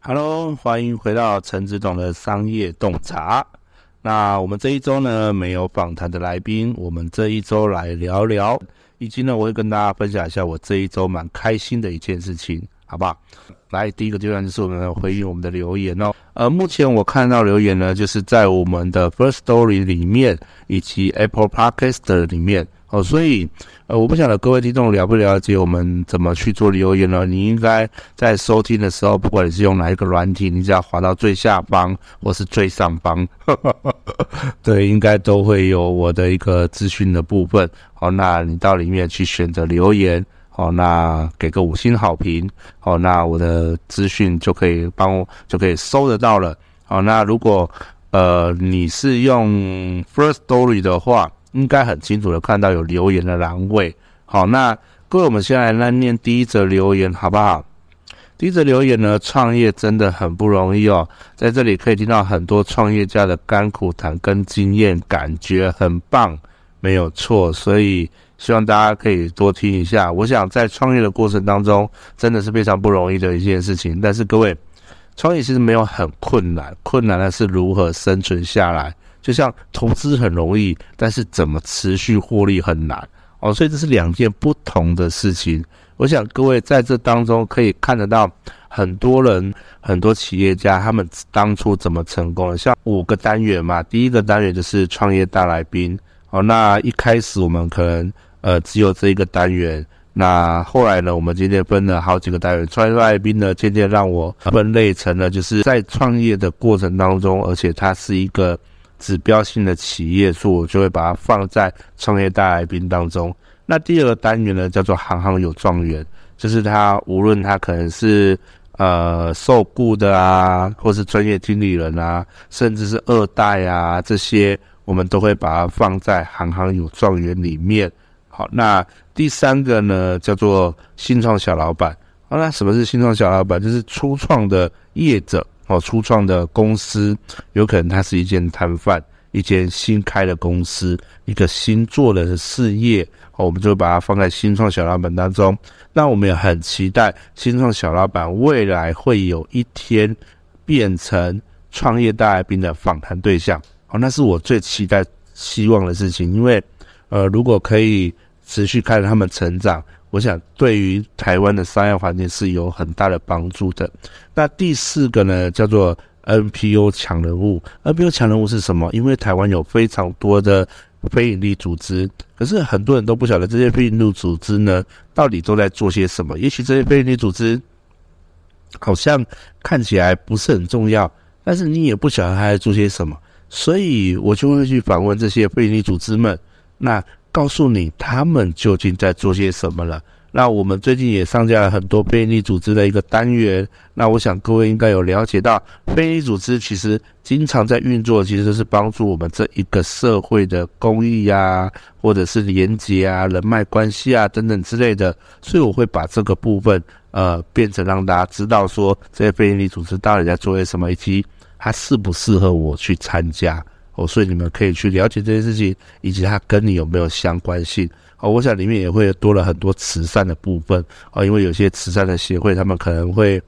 Hello，欢迎回到陈执董的商业洞察。 那我们这一周呢，没有访谈的来宾，我们这一周来聊聊，以及呢，我会跟大家分享一下我这一周蛮开心的一件事情，好不好？来，第一个阶段就是我们回应我们的留言哦。呃，目前我看到留言呢，就是在我们的 First Story 里面，以及 Apple Podcast 里面。哦，所以，呃，我不晓得各位听众了不了解我们怎么去做留言呢？你应该在收听的时候，不管你是用哪一个软体，你只要滑到最下方或是最上方，呵呵呵对，应该都会有我的一个资讯的部分。好，那你到里面去选择留言，好，那给个五星好评，好，那我的资讯就可以帮我就可以收得到了。好，那如果呃你是用 First Story 的话。应该很清楚的看到有留言的栏位。好，那各位，我们先来来念第一则留言，好不好？第一则留言呢，创业真的很不容易哦，在这里可以听到很多创业家的甘苦谈跟经验，感觉很棒，没有错。所以希望大家可以多听一下。我想在创业的过程当中，真的是非常不容易的一件事情。但是各位，创业其实没有很困难，困难的是如何生存下来。就像投资很容易，但是怎么持续获利很难哦，所以这是两件不同的事情。我想各位在这当中可以看得到很多人、很多企业家他们当初怎么成功的。像五个单元嘛，第一个单元就是创业大来宾哦。那一开始我们可能呃只有这一个单元，那后来呢，我们今天分了好几个单元。创业大来宾呢，渐渐让我分类成了就是在创业的过程当中，而且它是一个。指标性的企业，所以我就会把它放在创业大来宾当中。那第二个单元呢，叫做行行有状元，就是他无论他可能是呃受雇的啊，或是专业经理人啊，甚至是二代啊，这些我们都会把它放在行行有状元里面。好，那第三个呢，叫做新创小老板。好，那什么是新创小老板？就是初创的业者。哦，初创的公司有可能它是一间摊贩，一间新开的公司，一个新做的事业。哦，我们就把它放在新创小老板当中。那我们也很期待新创小老板未来会有一天变成创业大来宾的访谈对象。哦，那是我最期待、希望的事情。因为，呃，如果可以持续看着他们成长。我想，对于台湾的商业环境是有很大的帮助的。那第四个呢，叫做 NPO 强人物。NPO 强人物是什么？因为台湾有非常多的非营利组织，可是很多人都不晓得这些非营利组织呢，到底都在做些什么。也许这些非营利组织好像看起来不是很重要，但是你也不晓得他在做些什么，所以我就会去访问这些非营利组织们。那告诉你他们究竟在做些什么了。那我们最近也上架了很多非利组织的一个单元。那我想各位应该有了解到，非利组织其实经常在运作，其实是帮助我们这一个社会的公益呀，或者是连结啊、人脉关系啊等等之类的。所以我会把这个部分呃变成让大家知道说，这些非利组织到底在做些什么，以及它适不适合我去参加。哦，所以你们可以去了解这件事情，以及它跟你有没有相关性。哦，我想里面也会多了很多慈善的部分。哦，因为有些慈善的协会，他们可能会，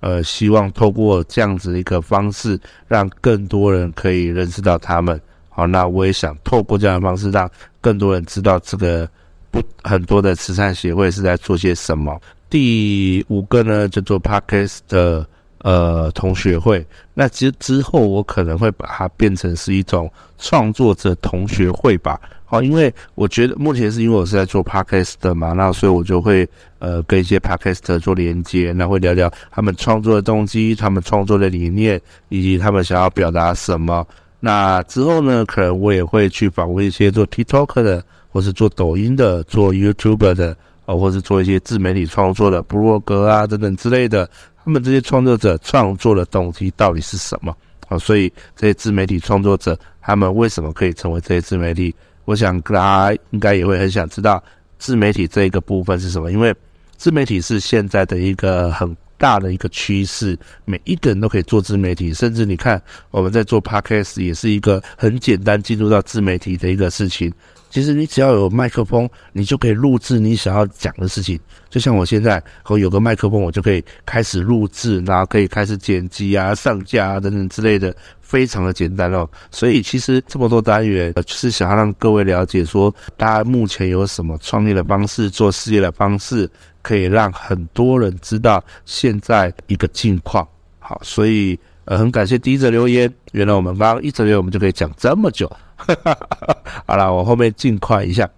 呃，希望透过这样子一个方式，让更多人可以认识到他们。好，那我也想透过这样的方式，让更多人知道这个不很多的慈善协会是在做些什么。第五个呢，叫做 Podcast 的。呃同学会。那其实之后我可能会把它变成是一种创作者同学会吧。好，因为我觉得目前是因为我是在做 podcast 的嘛，那所以我就会呃跟一些 podcast 做连接，那会聊聊他们创作的动机、他们创作的理念以及他们想要表达什么。那之后呢，可能我也会去访问一些做 TikTok 的，或是做抖音的、做 YouTuber 的，哦，或是做一些自媒体创作的部落格啊等等之类的。他们这些创作者创作的动机到底是什么？好，所以这些自媒体创作者他们为什么可以成为这些自媒体？我想大家应该也会很想知道自媒体这一个部分是什么，因为自媒体是现在的一个很大的一个趋势，每一个人都可以做自媒体，甚至你看我们在做 Podcast 也是一个很简单进入到自媒体的一个事情。其实你只要有麦克风，你就可以录制你想要讲的事情。就像我现在，我有个麦克风，我就可以开始录制，然后可以开始剪辑啊、上架啊等等之类的，非常的简单哦。所以其实这么多单元，就是想要让各位了解说，大家目前有什么创业的方式、做事业的方式，可以让很多人知道现在一个近况。好，所以呃，很感谢第一则留言。原来我们刚刚一则留言，我们就可以讲这么久。好了，我后面尽快一下。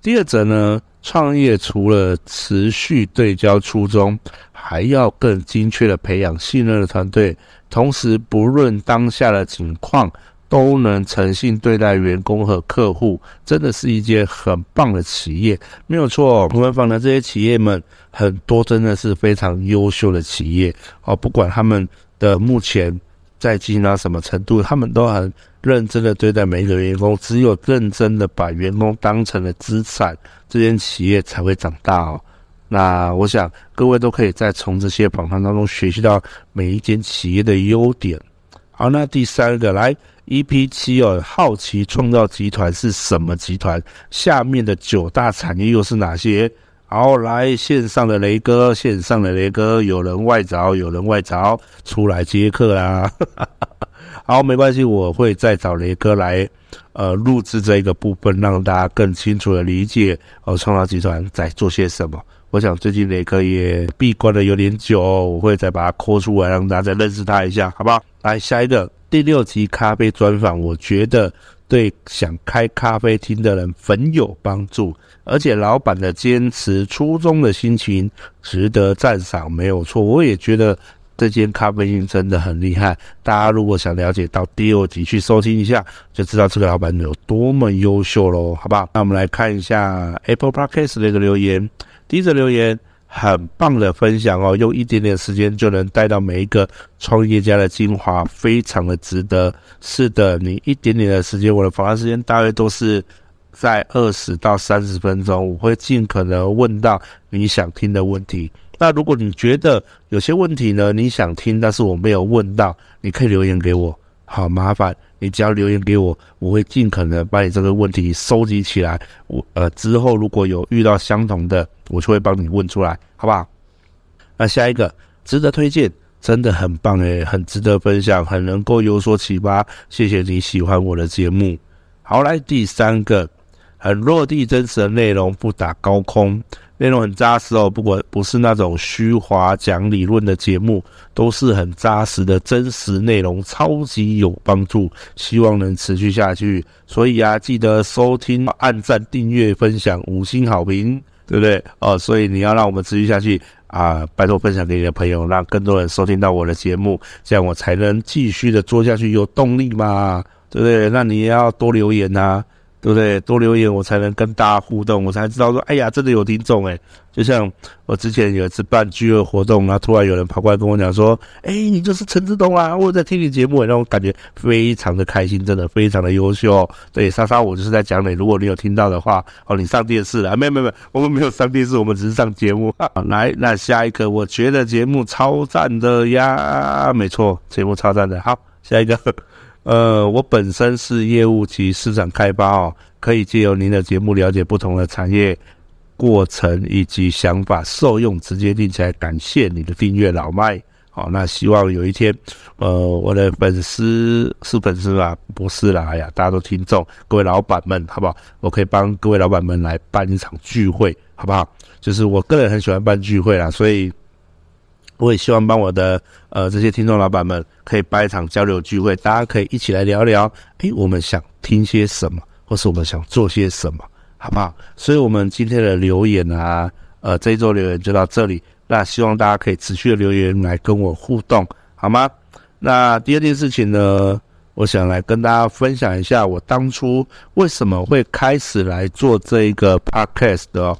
第二则呢，创业除了持续对焦初衷，还要更精确的培养信任的团队，同时不论当下的情况，都能诚信对待员工和客户，真的是一件很棒的企业，没有错。我们访的这些企业们，很多真的是非常优秀的企业哦，不管他们的目前。在进行到什么程度，他们都很认真的对待每一个员工。只有认真的把员工当成了资产，这间企业才会长大哦。那我想各位都可以再从这些访谈当中学习到每一间企业的优点。好，那第三个来 EP 七哦，好奇创造集团是什么集团？下面的九大产业又是哪些？好，来线上的雷哥，线上的雷哥，有人外找，有人外找，出来接客啦。好，没关系，我会再找雷哥来，呃，录制这一个部分，让大家更清楚的理解，呃，创造集团在做些什么。我想最近雷哥也闭关了有点久，我会再把他 call 出来，让大家再认识他一下，好不好？来，下一个第六集咖啡专访，我觉得对想开咖啡厅的人很有帮助。而且老板的坚持、初衷的心情值得赞赏，没有错。我也觉得这间咖啡厅真的很厉害。大家如果想了解到第二集，去收听一下，就知道这个老板有多么优秀喽，好不好？那我们来看一下 Apple Podcast 的一个留言。第一则留言，很棒的分享哦，用一点点时间就能带到每一个创业家的精华，非常的值得。是的，你一点点的时间，我的访谈时间大约都是。在二十到三十分钟，我会尽可能问到你想听的问题。那如果你觉得有些问题呢，你想听，但是我没有问到，你可以留言给我。好，麻烦你只要留言给我，我会尽可能把你这个问题收集起来。我呃之后如果有遇到相同的，我就会帮你问出来，好不好？那下一个值得推荐，真的很棒诶，很值得分享，很能够有所启发。谢谢你喜欢我的节目。好，来第三个。很落地真实的内容，不打高空，内容很扎实哦。不管不是那种虚华讲理论的节目，都是很扎实的真实内容，超级有帮助。希望能持续下去。所以啊，记得收听、按赞、订阅、分享、五星好评，对不对？哦，所以你要让我们持续下去啊！拜托分享给你的朋友，让更多人收听到我的节目，这样我才能继续的做下去，有动力嘛，对不对？那你也要多留言呐。对不对？多留言，我才能跟大家互动，我才知道说，哎呀，真的有听众哎。就像我之前有一次办聚会活动，然后突然有人跑过来跟我讲说，哎，你就是陈志东啊，我在听你节目，让我感觉非常的开心，真的非常的优秀。对，莎莎，我就是在讲你，如果你有听到的话，哦，你上电视了？没有没有没有，我们没有上电视，我们只是上节目。来，那下一个，我觉得节目超赞的呀，没错，节目超赞的。好，下一个。呃，我本身是业务及市场开发哦，可以借由您的节目了解不同的产业过程以及想法，受用直接听起来。感谢你的订阅，老麦。好，那希望有一天，呃，我的粉丝是粉丝吧？不是啦，哎呀，大家都听众，各位老板们，好不好？我可以帮各位老板们来办一场聚会，好不好？就是我个人很喜欢办聚会啦，所以。我也希望帮我的呃这些听众老板们可以办一场交流聚会，大家可以一起来聊聊，诶，我们想听些什么，或是我们想做些什么，好不好？所以，我们今天的留言啊，呃，这一周留言就到这里。那希望大家可以持续的留言来跟我互动，好吗？那第二件事情呢，我想来跟大家分享一下，我当初为什么会开始来做这一个 podcast 的。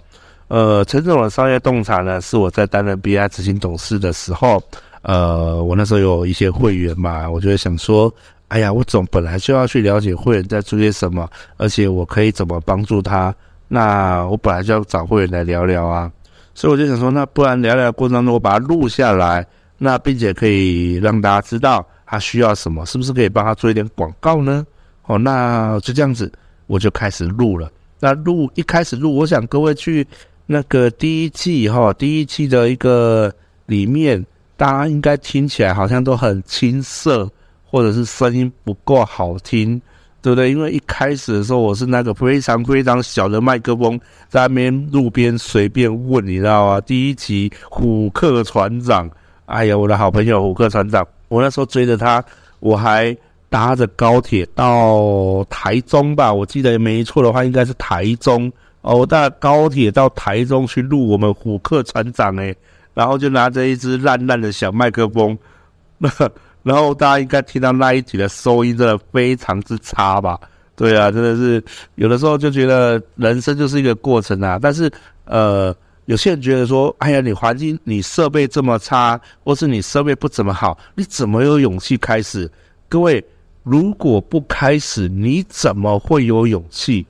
呃，陈总的商业洞察呢，是我在担任 BI 执行董事的时候，呃，我那时候有一些会员嘛，我就会想说，哎呀，我总本来就要去了解会员在做些什么，而且我可以怎么帮助他。那我本来就要找会员来聊聊啊，所以我就想说，那不然聊聊过程当中，我把它录下来，那并且可以让大家知道他需要什么，是不是可以帮他做一点广告呢？哦，那就这样子，我就开始录了。那录一开始录，我想各位去。那个第一季哈，第一季的一个里面，大家应该听起来好像都很青涩，或者是声音不够好听，对不对？因为一开始的时候，我是那个非常非常小的麦克风，在那边路边随便问，你知道吗？第一集虎克船长，哎呀，我的好朋友虎克船长，我那时候追着他，我还搭着高铁到台中吧，我记得没错的话，应该是台中。哦，我搭高铁到台中去录我们虎克船长诶，然后就拿着一支烂烂的小麦克风，那 然后大家应该听到那一集的收音真的非常之差吧？对啊，真的是有的时候就觉得人生就是一个过程啊。但是呃，有些人觉得说，哎呀，你环境你设备这么差，或是你设备不怎么好，你怎么有勇气开始？各位，如果不开始，你怎么会有勇气？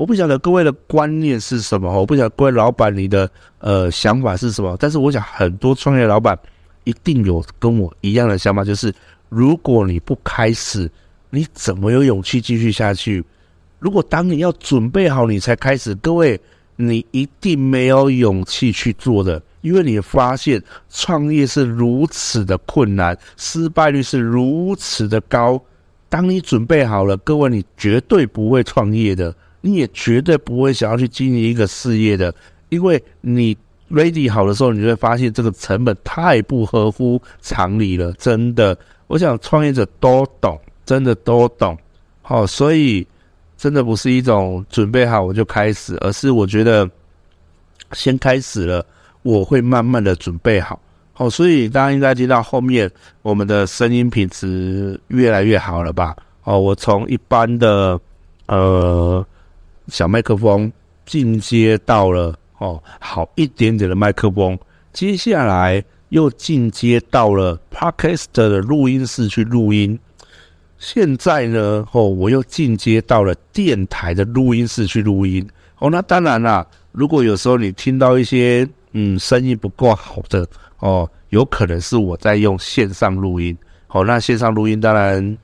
我不晓得各位的观念是什么，我不晓得各位老板你的呃想法是什么，但是我想很多创业老板一定有跟我一样的想法，就是如果你不开始，你怎么有勇气继续下去？如果当你要准备好你才开始，各位你一定没有勇气去做的，因为你发现创业是如此的困难，失败率是如此的高。当你准备好了，各位你绝对不会创业的。你也绝对不会想要去经营一个事业的，因为你 ready 好的时候，你就会发现这个成本太不合乎常理了。真的，我想创业者都懂，真的都懂。好，所以真的不是一种准备好我就开始，而是我觉得先开始了，我会慢慢的准备好。好，所以大家应该听到后面我们的声音品质越来越好了吧？哦，我从一般的呃。小麦克风进阶到了哦，好一点点的麦克风，接下来又进阶到了 Podcast 的录音室去录音。现在呢，哦，我又进阶到了电台的录音室去录音。哦，那当然啦，如果有时候你听到一些嗯声音不够好的哦，有可能是我在用线上录音。哦，那线上录音当然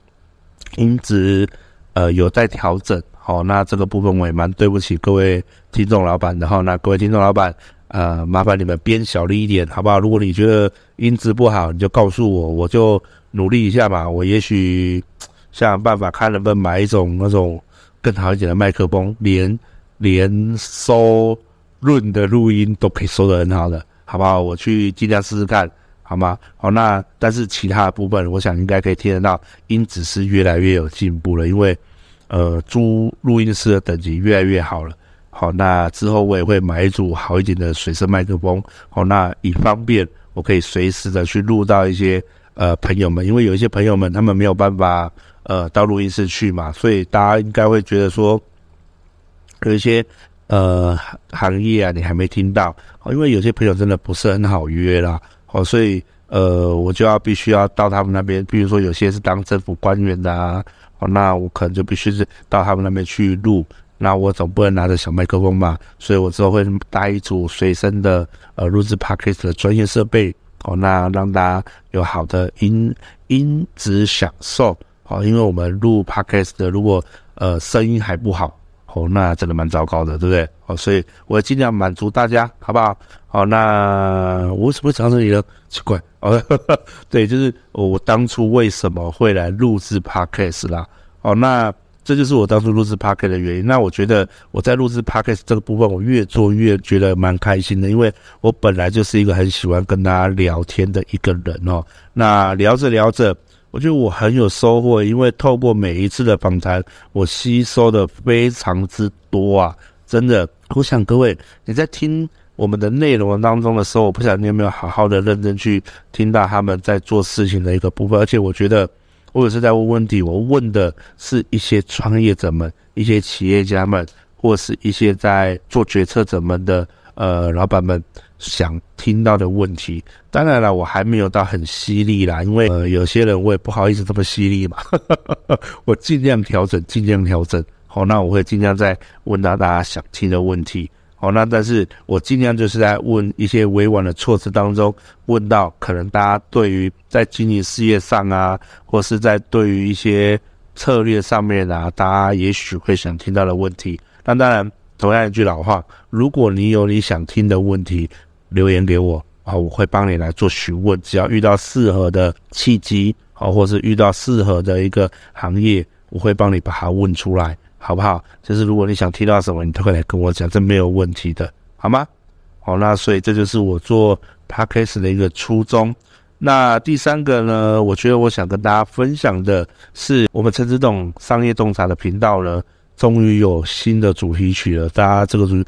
音质呃有待调整。好，那这个部分我也蛮对不起各位听众老板的哈。那各位听众老板，呃，麻烦你们编小力一点，好不好？如果你觉得音质不好，你就告诉我，我就努力一下嘛。我也许想办法，看能不能买一种那种更好一点的麦克风，连连收润的录音都可以收得很好的，好不好？我去尽量试试看，好吗？好，那但是其他的部分，我想应该可以听得到，音质是越来越有进步了，因为。呃，租录音室的等级越来越好了。好，那之后我也会买一组好一点的水声麦克风。好，那以方便我可以随时的去录到一些呃朋友们，因为有一些朋友们他们没有办法呃到录音室去嘛，所以大家应该会觉得说有一些呃行业啊，你还没听到。因为有些朋友真的不是很好约啦。好，所以呃我就要必须要到他们那边，比如说有些是当政府官员的啊。哦，那我可能就必须是到他们那边去录，那我总不能拿着小麦克风吧，所以我之后会带一组随身的呃录制 Podcast 的专业设备，哦，那让大家有好的音音质享受，哦，因为我们录 Podcast 的如果呃声音还不好，哦，那真的蛮糟糕的，对不对？哦，所以我尽量满足大家，好不好？好，那我为什么会讲到这里呢？奇怪，哦，呵 呵对，就是我当初为什么会来录制 Podcast 啦？哦，那这就是我当初录制 Podcast 的原因。那我觉得我在录制 Podcast 这个部分，我越做越觉得蛮开心的，因为我本来就是一个很喜欢跟大家聊天的一个人哦。那聊着聊着，我觉得我很有收获，因为透过每一次的访谈，我吸收的非常之多啊！真的，我想各位你在听我们的内容当中的时候，我不晓得你有没有好好的认真去听到他们在做事情的一个部分，而且我觉得。或者是在问问题，我问的是一些创业者们、一些企业家们，或是一些在做决策者们的呃老板们想听到的问题。当然了，我还没有到很犀利啦，因为呃有些人我也不好意思这么犀利嘛，我尽量调整，尽量调整。好，那我会尽量再问到大家想听的问题。好，那但是我尽量就是在问一些委婉的措辞当中，问到可能大家对于在经营事业上啊，或是在对于一些策略上面啊，大家也许会想听到的问题。那当然，同样一句老话，如果你有你想听的问题，留言给我啊，我会帮你来做询问。只要遇到适合的契机，啊，或是遇到适合的一个行业，我会帮你把它问出来。好不好？就是如果你想听到什么，你都会来跟我讲，这没有问题的，好吗？好，那所以这就是我做 Podcast 的一个初衷。那第三个呢，我觉得我想跟大家分享的是，我们陈执董商业洞察的频道呢，终于有新的主题曲了。大家这个主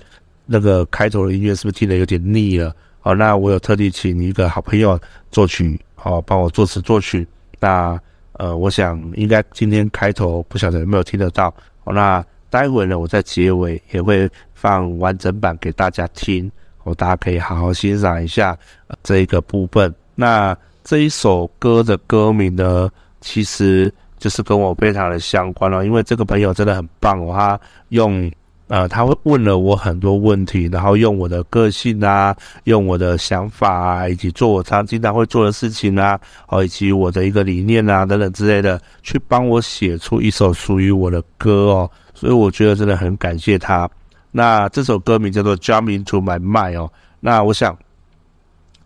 那个开头的音乐是不是听得有点腻了？好，那我有特地请一个好朋友作曲，好，帮我作词作曲。那呃，我想应该今天开头不晓得有没有听得到。那待会呢，我在结尾也会放完整版给大家听，哦，大家可以好好欣赏一下这一个部分。那这一首歌的歌名呢，其实就是跟我非常的相关了，因为这个朋友真的很棒哦，他用呃，他会问了我很多问题，然后用我的个性啊，用我的想法啊，以及做我常经常会做的事情啊，哦，以及我的一个理念啊等等之类的，去帮我写出一首属于我的歌哦。所以我觉得真的很感谢他。那这首歌名叫做《Jump into My Mind》哦。那我想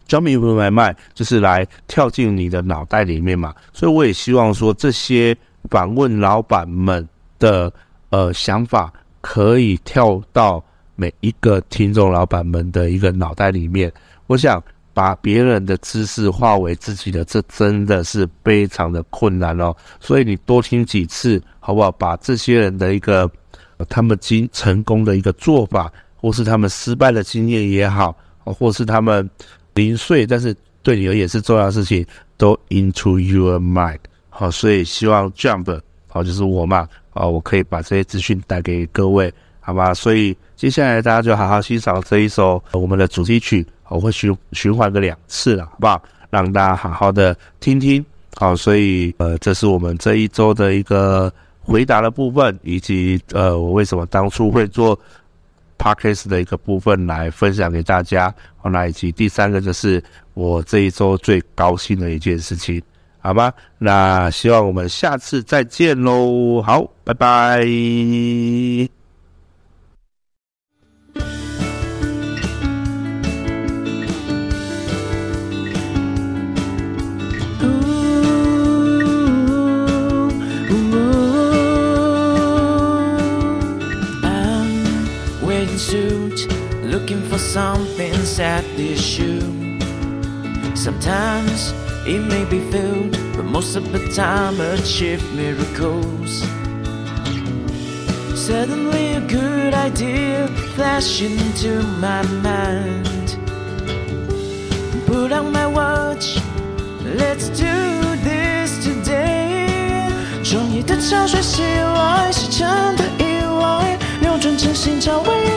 ，Jump into My Mind 就是来跳进你的脑袋里面嘛。所以我也希望说，这些访问老板们的呃想法。可以跳到每一个听众老板们的一个脑袋里面。我想把别人的知识化为自己的，这真的是非常的困难哦。所以你多听几次，好不好？把这些人的一个他们经成功的一个做法，或是他们失败的经验也好，或是他们零碎但是对你而言是重要的事情，都 into your mind。好，所以希望 Jump 好就是我嘛。啊，我可以把这些资讯带给各位，好吧？所以接下来大家就好好欣赏这一首我们的主题曲，我会循循环个两次了，好不好？让大家好好的听听。好，所以呃，这是我们这一周的一个回答的部分，以及呃，我为什么当初会做 Podcast 的一个部分来分享给大家。好，那以及第三个就是我这一周最高兴的一件事情。好吧，那希望我们下次再见喽。好，拜拜。It may be filled, but most of the time achieve miracles. Suddenly a good idea flashed into my mind. Put on my watch, let's do this today. 创意的潮水袭来，是真的意外，扭转真心找未来。